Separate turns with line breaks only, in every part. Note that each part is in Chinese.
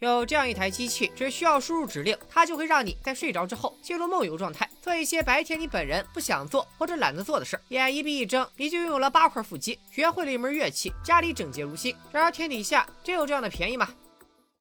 有这样一台机器，只需要输入指令，它就会让你在睡着之后进入梦游状态，做一些白天你本人不想做或者懒得做的事。眼一闭一睁，你就拥有了八块腹肌，学会了一门乐器，家里整洁如新。然而天底下真有这样的便宜吗？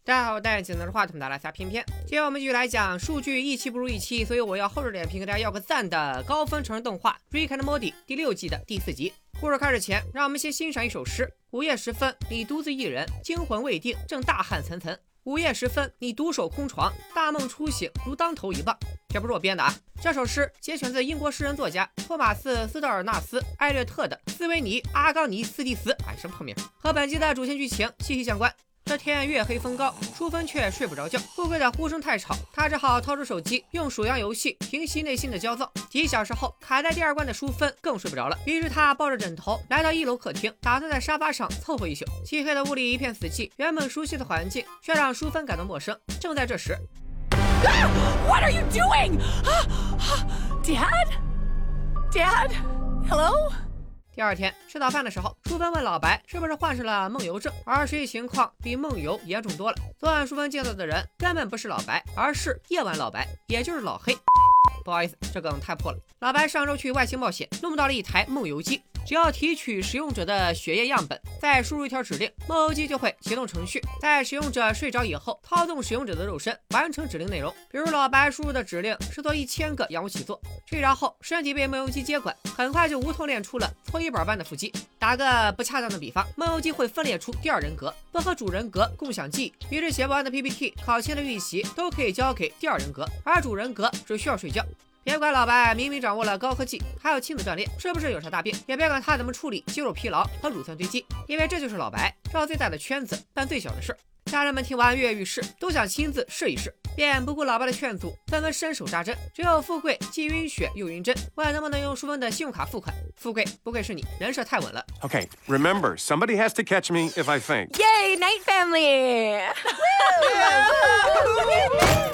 大家好，我戴眼镜拿着话筒的拉萨偏偏。今天我们继续来讲数据一期不如一期，所以我要厚着脸皮跟大家要个赞的高分成人动画《Rick and Morty》第六季的第四集。故事开始前，让我们先欣赏一首诗：午夜时分，你独自一人，惊魂未定，正大汗涔涔。午夜时分，你独守空床，大梦初醒，如当头一棒。这不是我编的啊，这首诗节选自英国诗人作家托马斯·斯道尔纳斯·艾略特的《斯维尼·阿冈尼斯蒂斯》。哎，什么破名？和本集的主线剧情息息相关。这天月黑风高，淑芬却睡不着觉。富贵的呼声太吵，他只好掏出手机，用数羊游戏平息内心的焦躁。几小时后，卡在第二关的淑芬更睡不着了，于是他抱着枕头来到一楼客厅，打算在沙发上凑合一宿。漆黑的屋里一片死寂，原本熟悉的环境却让淑芬感到陌生。正在这时，
What are you doing? Dad? Dad? Hello?
第二天吃早饭的时候，淑芬问老白是不是患上了梦游症，而实际情况比梦游严重多了。昨晚淑芬见到的人根本不是老白，而是夜晚老白，也就是老黑。不好意思，这梗太破了。老白上周去外星冒险，弄到了一台梦游机。只要提取使用者的血液样本，再输入一条指令，梦游机就会启动程序，在使用者睡着以后，操纵使用者的肉身，完成指令内容。比如老白输入的指令是做一千个仰卧起坐，睡着后身体被梦游机接管，很快就无痛练出了搓衣板般的腹肌。打个不恰当的比方，梦游机会分裂出第二人格，不和主人格共享记忆，于是写不完的 PPT、考前的预习都可以交给第二人格，而主人格只需要睡觉。别管老白明明掌握了高科技，还有亲子锻炼，是不是有啥大病？也别管他怎么处理肌肉疲劳和乳酸堆积，因为这就是老白绕最大的圈子办最小的事。家人们听完跃跃欲试，都想亲自试一试，便不顾老白的劝阻，纷纷伸手扎针。只有富贵既晕血又晕针，问能不能用淑芬的信用卡付款。富贵，不愧是你，人设太稳了。
Okay, remember somebody has to catch me if I faint.
Yay, night family!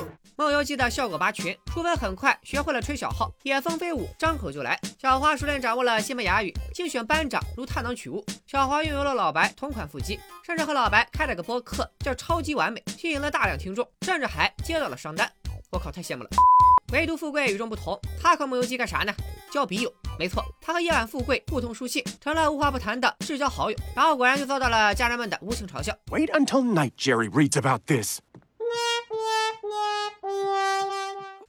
梦游机的效果拔群，淑芬很快学会了吹小号，野蜂飞舞，张口就来。小花熟练掌握了西班牙语，竞选班长如探囊取物。小花拥有了老白同款腹肌，甚至和老白开了个播客，叫超级完美，吸引了大量听众，甚至还接到了商单。我靠，太羡慕了。唯独富贵与众不同，他和梦游机干啥呢？交笔友。没错，他和夜晚富贵互通书信，成了无话不谈的至交好友。然后果然就遭到了家人们的无情嘲笑。
Wait until night, Jerry reads about this.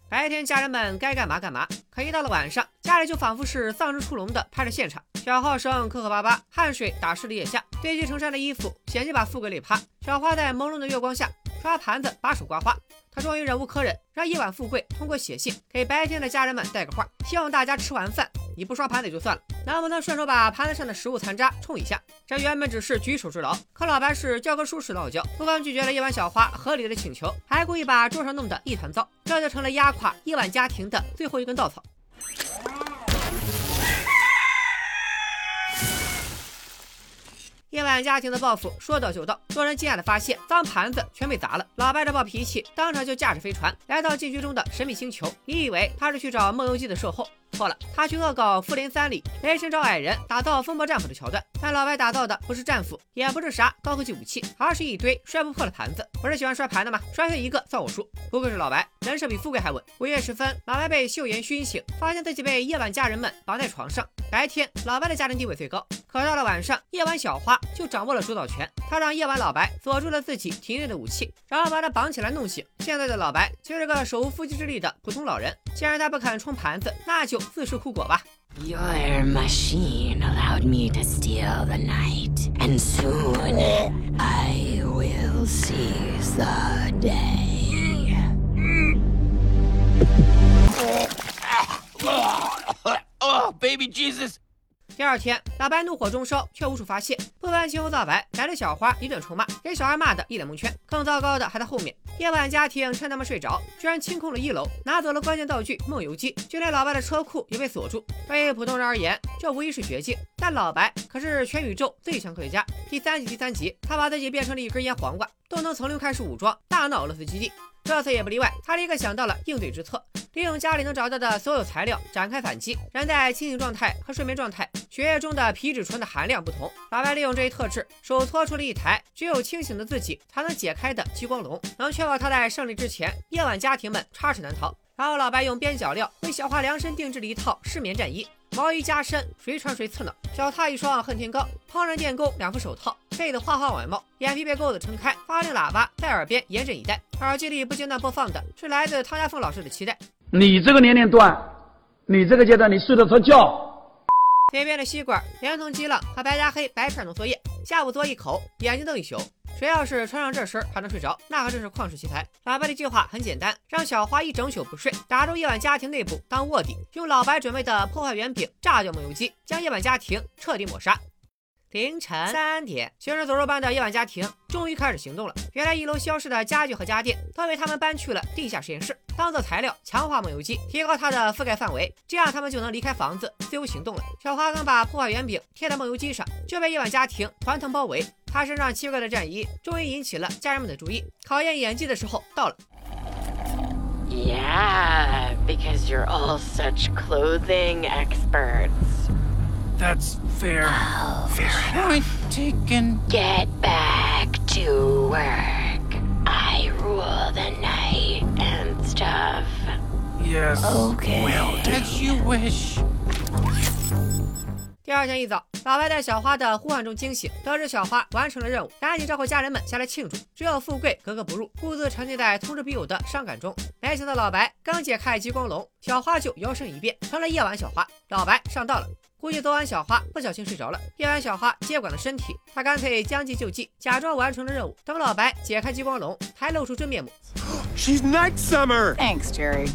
白天家人们该干嘛干嘛，可一到了晚上，家里就仿佛是丧尸出笼的拍摄现场，小号声磕磕巴巴，汗水打湿了腋下，堆积成山的衣服险些把富贵累趴。小花在朦胧的月光下刷盘子，把手刮花。他终于忍无可忍，让夜晚富贵通过写信给白天的家人们带个话，希望大家吃完饭。你不刷盘子也就算了，能不能顺手把盘子上的食物残渣冲一下？这原本只是举手之劳，可老白是教科书式傲娇，不光拒绝了夜晚小花合理的请求，还故意把桌上弄得一团糟，这就成了压垮夜晚家庭的最后一根稻草。夜晚家庭的报复说到就到，众人惊讶的发现脏盘子全被砸了。老白这暴脾气，当场就驾驶飞船来到禁区中的神秘星球。你以为他是去找梦游机的售后？错了，他去恶搞《复联三》里雷神找矮人打造风暴战斧的桥段。但老白打造的不是战斧，也不是啥高科技武器，而是一堆摔不破的盘子。不是喜欢摔盘的吗？摔碎一个算我输。不愧是老白，人设比富贵还稳。午夜时分，老白被秀妍熏醒，发现自己被夜晚家人们绑在床上。白天，老白的家庭地位最高，可到了晚上，夜晚小花就掌握了主导权。他让夜晚老白锁住了自己体内的武器，然后把他绑起来弄醒。现在的老白就是个手无缚鸡之力的普通老人。既然他不肯冲盘子，那就自食苦果吧。
Your machine allowed me to steal the night, and soon I will seize the day.
Oh, baby Jesus!
第二天，老白怒火中烧，却无处发泄，不甘心后造白，来了小花一顿臭骂，给小孩骂得一脸蒙圈。更糟糕的还在后面，夜晚家庭趁他们睡着，居然清空了一楼，拿走了关键道具梦游机，就连老白的车库也被锁住。对于普通人而言，这无疑是绝境，但老白可是全宇宙最强科学家。第三集第三集，他把自己变成了一根腌黄瓜，都能从零开始武装，大闹俄罗斯基地。这次也不例外，他立刻想到了应对之策。利用家里能找到的所有材料展开反击。人在清醒状态和睡眠状态，血液中的皮质醇的含量不同。老白利用这一特质，手搓出了一台只有清醒的自己才能解开的激光龙，能确保他在胜利之前，夜晚家庭们插翅难逃。然后老白用边角料为小花量身定制了一套失眠战衣。毛衣加身，谁穿谁刺挠。脚踏一双恨天高，烹饪电工两副手套，被子花花外帽，眼皮被钩子撑开，发令喇叭在耳边严阵以待。耳机里不间断播放的是来自汤家凤老师的期待。
你这个年龄段，你这个阶段，你睡得着觉？
嘴边的吸管连同鸡浪和白加黑白片浓缩液，下午嘬一口，眼睛瞪一宿。谁要是穿上这身还能睡着，那可真是旷世奇才。老白的计划很简单，让小花一整宿不睡，打入夜晚家庭内部当卧底，用老白准备的破坏圆饼炸掉梦游机，将夜晚家庭彻底抹杀。凌晨三点，行尸走肉般的夜晚家庭终于开始行动了。原来一楼消失的家具和家电都被他们搬去了地下实验室，当做材料强化梦游机，提高它的覆盖范围，这样他们就能离开房子自由行动了。小花刚把破坏圆饼贴在梦游机上，就被夜晚家庭团团包围。他身上奇怪的战衣终于引起了家人们的注意。考验演技的时候到了。
Yeah, because you're all such clothing experts.
That's fair. fair enough.
Point taken.
Get back to work. I rule the night stuff.
Yes.
Okay.
Do.
As you wish.
第二天一早，老白在小花的呼唤中惊醒，得知小花完成了任务，赶紧招呼家人们下来庆祝。只有富贵格格不入，兀自沉浸在通知笔友的伤感中。没想到老白刚解开激光龙，小花就摇身一变成了夜晚小花。老白上当了，估计昨晚小花不小心睡着了，夜晚小花接管了身体，他干脆将计就计，假装完成了任务。等老白解开激光龙，才露出真面目。
She's Night Summer.
Thanks, Jerry.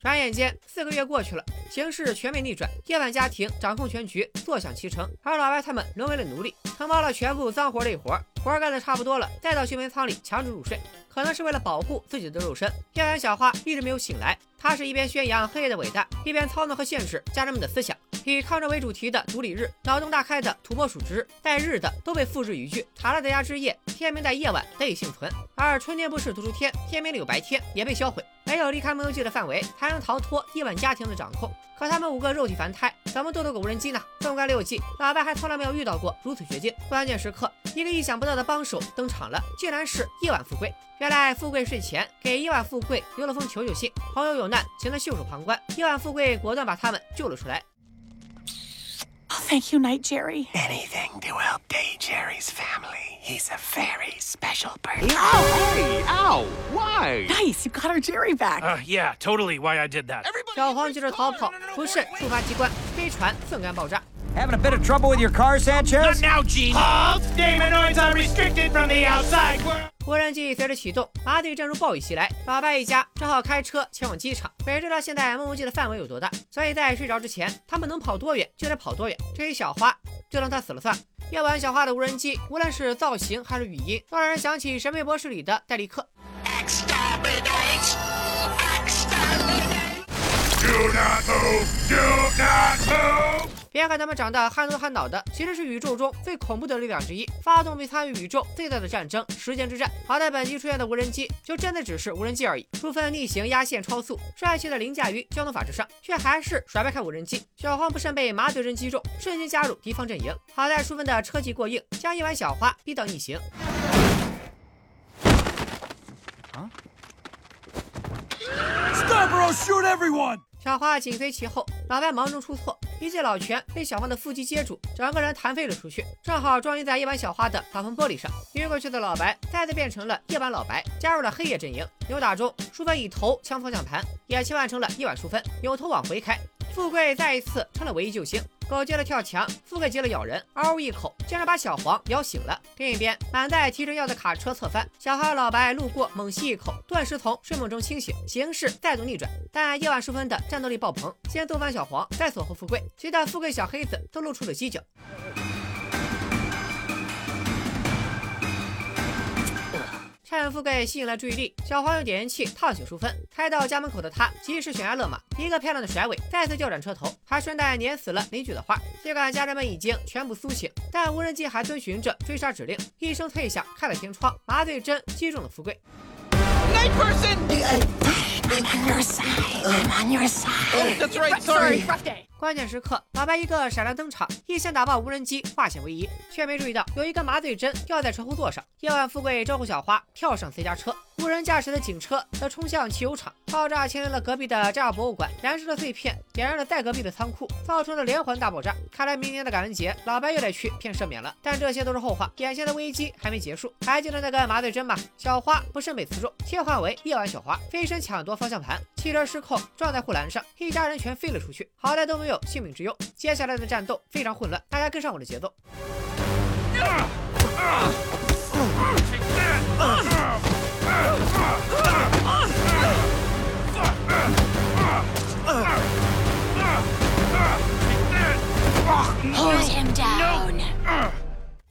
转眼间，四个月过去了，形势全面逆转，夜晚家庭掌控全局，坐享其成，而老白他们沦为了奴隶，承包了全部脏活累活，活干的差不多了，再到休眠舱里强制入睡，可能是为了保护自己的肉身。夜晚小花一直没有醒来，她是一边宣扬黑夜的伟大，一边操弄和限制家人们的思想。以抗战为主题的独立日，脑洞大开的土拨鼠之带日的都被复制一句。塔勒德牙之夜，天明在夜晚得以幸存；而春天不是读书天，天明里有白天也被销毁。没有离开梦游记的范围，才能逃脱夜晚家庭的掌控。可他们五个肉体凡胎，怎么斗得过无人机呢？纵观六季，老白还从来没有遇到过如此绝境。关键时刻，一个意想不到的帮手登场了，竟然是夜晚富贵。原来富贵睡前给夜晚富贵留了封求救信，朋友有难，请他袖手旁观。夜晚富贵果断把他们救了出来。
Oh, thank you, Night Jerry.
Anything to help Day Jerry's family. He's a very special person.
Hey, ow! Why?
Nice, you got our Jerry back.
Uh, yeah, totally why I did that.
Everybody.
小黄急着逃跑，不慎触发机关，飞船瞬间爆炸。
Having a bit of trouble with your car,
Not
Sanchez?
now, Gene. Halt! Daemanoids are restricted from the outside world.
无人机随着启动，麻醉阵如暴雨袭来，老白一家只好开车前往机场。谁知道现在梦游记的范围有多大，所以在睡着之前，他们能跑多远就得跑多远。至于小花，就让她死了算。夜晚小花的无人机，无论是造型还是语音，都让人想起《神秘博士》里的戴利克。
Do not move. Do not move.
别看他们长得憨头憨脑的，其实是宇宙中最恐怖的力量之一，发动并参与宇宙最大的战争——时间之战。好在本集出现的无人机就真的只是无人机而已，出分逆行、压线、超速，帅气的凌驾于交通法之上，却还是甩不开无人机。小黄不慎被麻醉针击中，瞬间加入敌方阵营。好在淑芬的车技过硬，将一碗小花逼到逆行。
啊 Stop or I'll shoot everyone.
小花紧随其后，老白忙中出错，一记老拳被小芳的腹肌接住，整个人弹飞了出去，正好撞晕在夜晚小花的挡风玻璃上。晕过去的老白再次变成了夜晚老白，加入了黑夜阵营。扭打中，淑芬以头抢方向盘，也切换成了夜晚淑芬，扭头往回开。富贵再一次成了唯一救星。狗急了跳墙，富贵急了咬人，嗷呜一口，竟然把小黄咬醒了。另一边，满载提着药的卡车侧翻，小孩老白路过，猛吸一口，顿时从睡梦中清醒，形势再度逆转。但夜晚时分的战斗力爆棚，先揍翻小黄，再锁喉富贵，急得富贵小黑子都露出了犄角。趁富贵吸引了注意力，小黄用点烟器烫醒淑芬。开到家门口的他及时悬崖勒马，一个漂亮的甩尾，再次调转车头，还顺带碾死了邻居的花。尽管家人们已经全部苏醒，但无人机还遵循着追杀指令，一声脆响开了天窗，麻醉针击中了富贵。
night person!
I'm on your side. I'm on your side.
That's right, sorry.
关键时刻，老白一个闪亮登场，一枪打爆无人机，化险为夷，却没注意到有一根麻醉针掉在车后座上。夜晚，富贵招呼小花跳上 C 家车，无人驾驶的警车则冲向汽油厂，爆炸牵连了隔壁的炸药博物馆，燃烧的碎片点燃了再隔壁的仓库，造成了连环大爆炸。看来明年的感恩节，老白又得去骗赦免了。但这些都是后话，眼前的危机还没结束。还记得那个麻醉针吗？小花不慎被刺中，切换为夜晚小花，飞身抢夺方向盘，汽车失控撞在护栏上，一家人全飞了出去，好在都没有性命之忧。接下来的战斗非常混乱，大家跟上我的节奏。
Hold him down.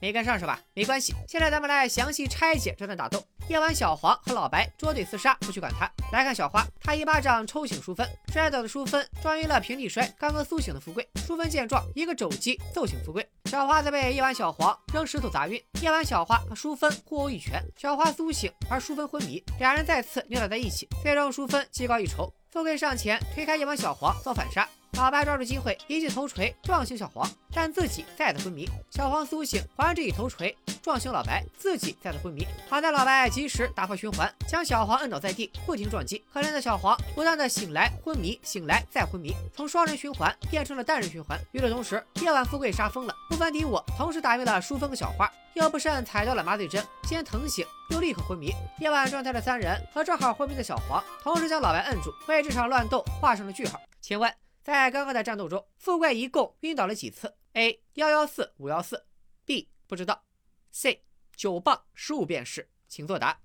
没跟上是吧？没关系，现在咱们来详细拆解这段打斗。夜晚，小黄和老白捉对厮杀，不去管他。来看小花，他一巴掌抽醒淑芬，摔倒的淑芬撞晕了平地摔刚刚苏醒的富贵。淑芬见状，一个肘击揍醒富贵。小花则被夜晚小黄扔石头砸晕。夜晚小花和淑芬互殴一拳，小花苏醒，而淑芬昏迷，两人再次扭打在一起。最终淑芬技高一筹，富贵上前推开夜晚小黄，遭反杀。老白抓住机会，一记头锤撞醒小黄，但自己再次昏迷。小黄苏醒，还这一头锤撞醒老白，自己再次昏迷。好在老白及时打破循环，将小黄摁倒在地，不停撞击。可怜的小黄不断的醒来昏迷，醒来再昏迷，从双人循环变成了单人循环。与此同时，夜晚富贵杀疯了，不分敌我，同时打晕了淑芬和小花，又不慎踩到了麻醉针，先疼醒，又立刻昏迷。夜晚状态的三人和正好昏迷的小黄，同时将老白摁住，为这场乱斗画上了句号。请问？在刚刚的战斗中，富贵一共晕倒了几次？A. 幺幺四五幺四，B. 不知道，C. 九磅十五便士，请作答。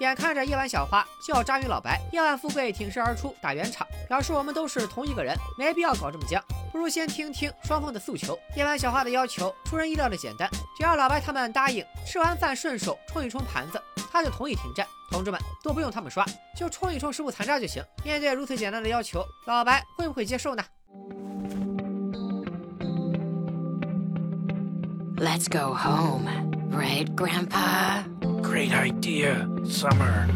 眼看着夜晚小花就要扎晕老白，夜晚富贵挺身而出打圆场，表示我们都是同一个人，没必要搞这么僵，不如先听听双方的诉求。夜晚小花的要求出人意料的简单，只要老白他们答应吃完饭顺手冲一冲盘子，他就同意停战。同志们都不用他们刷，就冲一冲食物残渣就行。面对如此简单的要求，老白会不会接受呢
？Let's go home, right, Grandpa?
Great idea, Summer.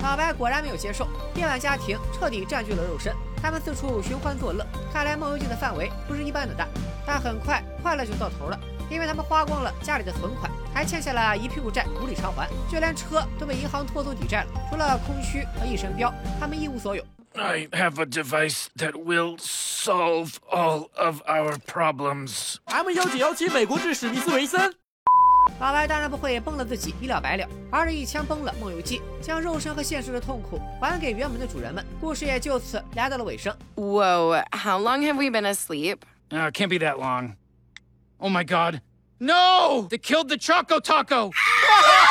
老白果然没有接受，夜晚家庭彻底占据了肉身，他们四处寻欢作乐。看来梦游记的范围不是一般的大，但很快快乐就到头了，因为他们花光了家里的存款，还欠下了一屁股债无力偿还，就连车都被银行拖走抵债了。除了空虚和一身膘，他们一无所有。
I have a device that will solve all of our problems.
M 幺九幺七美国至史密斯维森。
老白当然不会崩了自己一了百了，而是一枪崩了梦游记，将肉身和现实的痛苦还给原本的主人们。故事也就此来到了尾声。
Whoa, how long have we been asleep?
Uh, can't be that long. Oh my god. No! They killed the Choco Taco!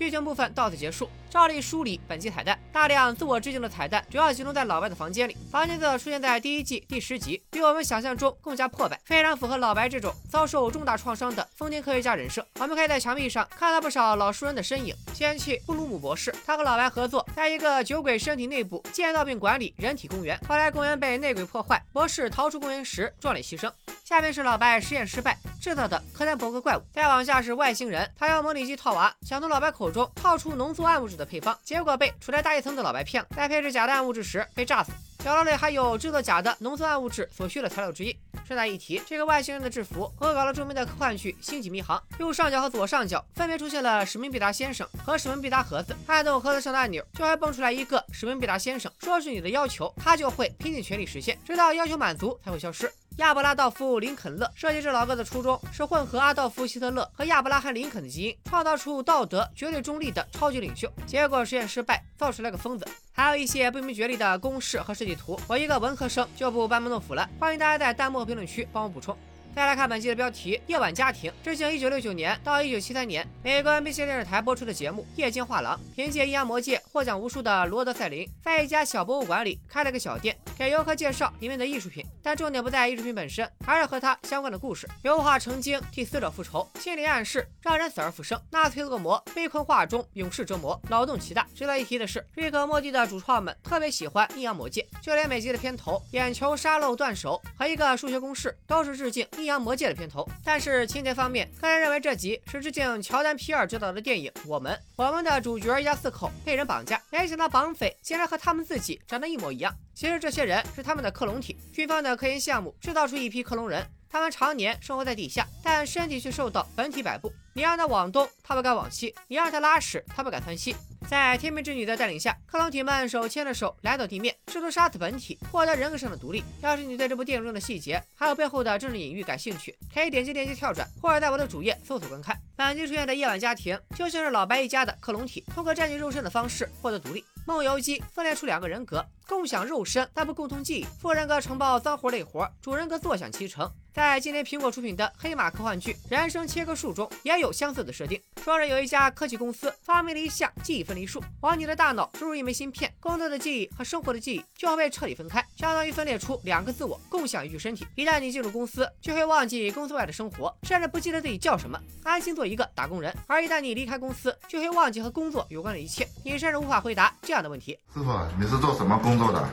剧情部分到此结束。照例梳理本集彩蛋，大量自我致敬的彩蛋主要集中在老白的房间里。房间则出现在第一季第十集，比我们想象中更加破败，非常符合老白这种遭受重大创伤的疯癫科学家人设。我们可以在墙壁上看到不少老熟人的身影。先去布鲁姆博士，他和老白合作，在一个酒鬼身体内部建造并管理人体公园。后来公园被内鬼破坏，博士逃出公园时壮烈牺牲。下面是老白实验失败制造的柯南伯格怪物，再往下是外星人，他用模拟机套娃，想从老白口中套出浓缩暗物质的配方，结果被处在大气层的老白骗了，在配置假的暗物质时被炸死。角落里还有制作假的浓缩暗物质所需的材料之一。顺带一提，这个外星人的制服恶搞了著名的科幻剧《星际迷航》，右上角和左上角分别出现了史密必达先生和史密必达盒子，按动盒子上的按钮，就会蹦出来一个史密必达先生，说是你的要求，他就会拼尽全力实现，直到要求满足才会消失。亚伯拉道夫·林肯勒设计这老哥的初衷是混合阿道夫·希特勒和亚伯拉罕·林肯的基因，创造出道德绝对中立的超级领袖。结果实验失败，造出来个疯子。还有一些不明觉厉的公式和设计图，我一个文科生就不班门弄斧了。欢迎大家在弹幕和评论区帮我补充。再来看本期的标题《夜晚家庭》，致敬1969年到1973年美国 NBC 电视台播出的节目《夜间画廊》。凭借《阴阳魔界》获奖无数的罗德·赛林，在一家小博物馆里开了个小店，给游客介绍里面的艺术品。但重点不在艺术品本身，而是和他相关的故事。油画成精替死者复仇，心理暗示让人死而复生。纳粹恶魔被困画中，永世折磨，脑洞奇大。值得一提的是，瑞克莫蒂的主创们特别喜欢《阴阳魔界》，就连每集的片头眼球沙漏断手和一个数学公式都是致敬。阴阳魔界》的片头。但是情节方面，个人认为这集是致敬乔丹皮尔执导的电影《我们》。我们的主角一家四口被人绑架，没想到绑匪竟然和他们自己长得一模一样。其实这些人是他们的克隆体，军方的科研项目制造出一批克隆人。他们常年生活在地下，但身体却受到本体摆布。你让他往东，他不敢往西；你让他拉屎，他不敢窜稀。在天命之女的带领下，克隆体们手牵着手来到地面，试图杀死本体，获得人格上的独立。要是你对这部电影中的细节还有背后的政治隐喻感兴趣，可以点击链接跳转，或者在我的主页搜索观看。本集出现的夜晚家庭，就像是老白一家的克隆体，通过占据肉身的方式获得独立。梦游机分裂出两个人格，共享肉身，但不共同记忆。副人格承包脏活累活，主人格坐享其成。在今年苹果出品的黑马科幻剧《人生切割术》中，也有相似的设定。说是有一家科技公司发明了一项记忆分离术，往你的大脑注入一枚芯片，工作的记忆和生活的记忆就会被彻底分开，相当于分裂出两个自我，共享一具身体。一旦你进入公司，就会忘记公司外的生活，甚至不记得自己叫什么，安心做一个打工人。而一旦你离开公司，就会忘记和工作有关的一切，你甚至无法回答这样的问题：
师傅，你是做什么工作的？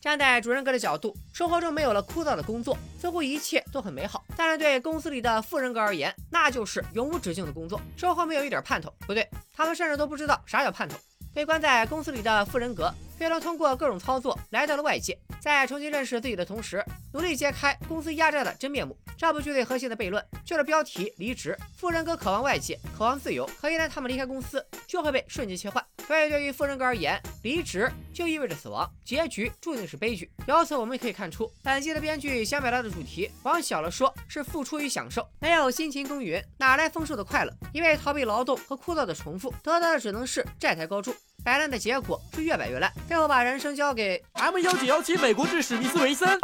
站在主人格的角度，生活中没有了枯燥的工作，似乎一切都很美好。但是对公司里的副人格而言，那就是永无止境的工作，生活没有一点盼头。不对，他们甚至都不知道啥叫盼头。被关在公司里的副人格，最终通过各种操作来到了外界，在重新认识自己的同时，努力揭开公司压榨的真面目。这部剧最核心的悖论就是标题：离职。副人格渴望外界，渴望自由，可一旦他们离开公司，就会被瞬间切换。所以，对于副人格而言，离职就意味着死亡，结局注定是悲剧。由此我们也可以看出，本集的编剧想表达的主题，往小了说是付出与享受。没有辛勤耕耘，哪来丰收的快乐？因为逃避劳动和枯燥的重复，得到的只能是债台高筑。摆烂的结果是越摆越烂，最后把人生交给
M 幺九幺七美国制史密斯维森。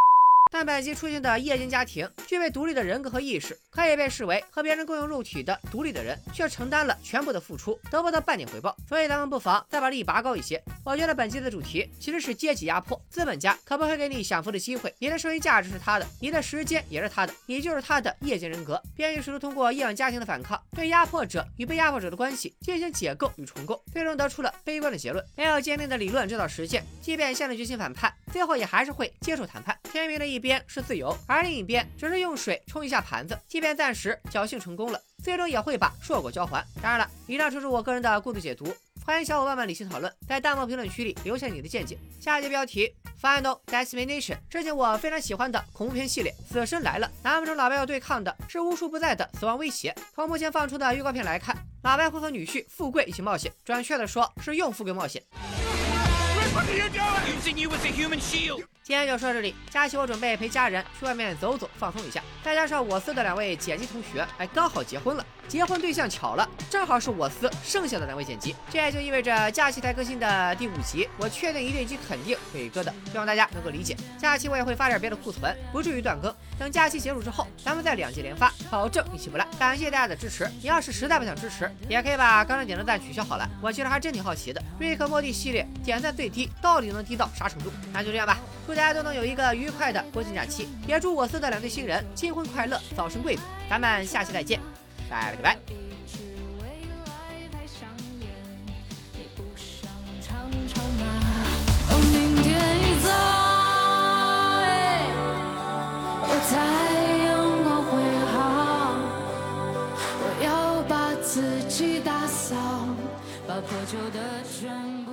但本集出现的夜间家庭具备独立的人格和意识，可以被视为和别人共用肉体的独立的人，却承担了全部的付出，得不到半点回报。所以咱们不妨再把利益拔高一些。我觉得本集的主题其实是阶级压迫，资本家可不会给你享福的机会，你的剩余价值是他的，你的时间也是他的，你就是他的夜间人格。编剧试图通过夜晚家庭的反抗，对压迫者与被压迫者的关系进行解构与重构，最终得出了悲观的结论：没有坚定的理论指导实践，即便下定决心反叛，最后也还是会接受谈判。天明的一边是自由，而另一边只是用水冲一下盘子。即便暂时侥幸成功了，最终也会把硕果交还。当然了，以上就是我个人的孤独解读，欢迎小伙伴们理性讨论，在弹幕评论区里留下你的见解。下一节标题：Final Destination，致敬我非常喜欢的恐怖片系列《死神来了》。难不成老白要对抗的是无处不在的死亡威胁？从目前放出的预告片来看，老白会和女婿富贵一起冒险，准确的说是用富贵冒险。今天就说到这里，假期我准备陪家人去外面走走，放松一下。再加上我司的两位剪辑同学，哎，刚好结婚了，结婚对象巧了，正好是我司剩下的两位剪辑。这也就意味着假期才更新的第五集，我确定一定以及肯定会割的，希望大家能够理解。假期我也会发点别的库存，不至于断更。等假期结束之后，咱们再两集连发，保证一期不落。感谢大家的支持，你要是实在不想支持，也可以把刚才点的赞取消好了。我其实还真挺好奇的，瑞克莫蒂系列点赞最低到底能低到啥程度？那就这样吧。祝大家都能有一个愉快的国庆假期，也祝我司的两对新人新婚快乐，早生贵子。咱们下期再见，拜了个拜。
我要把自己打扫，把破旧的窗。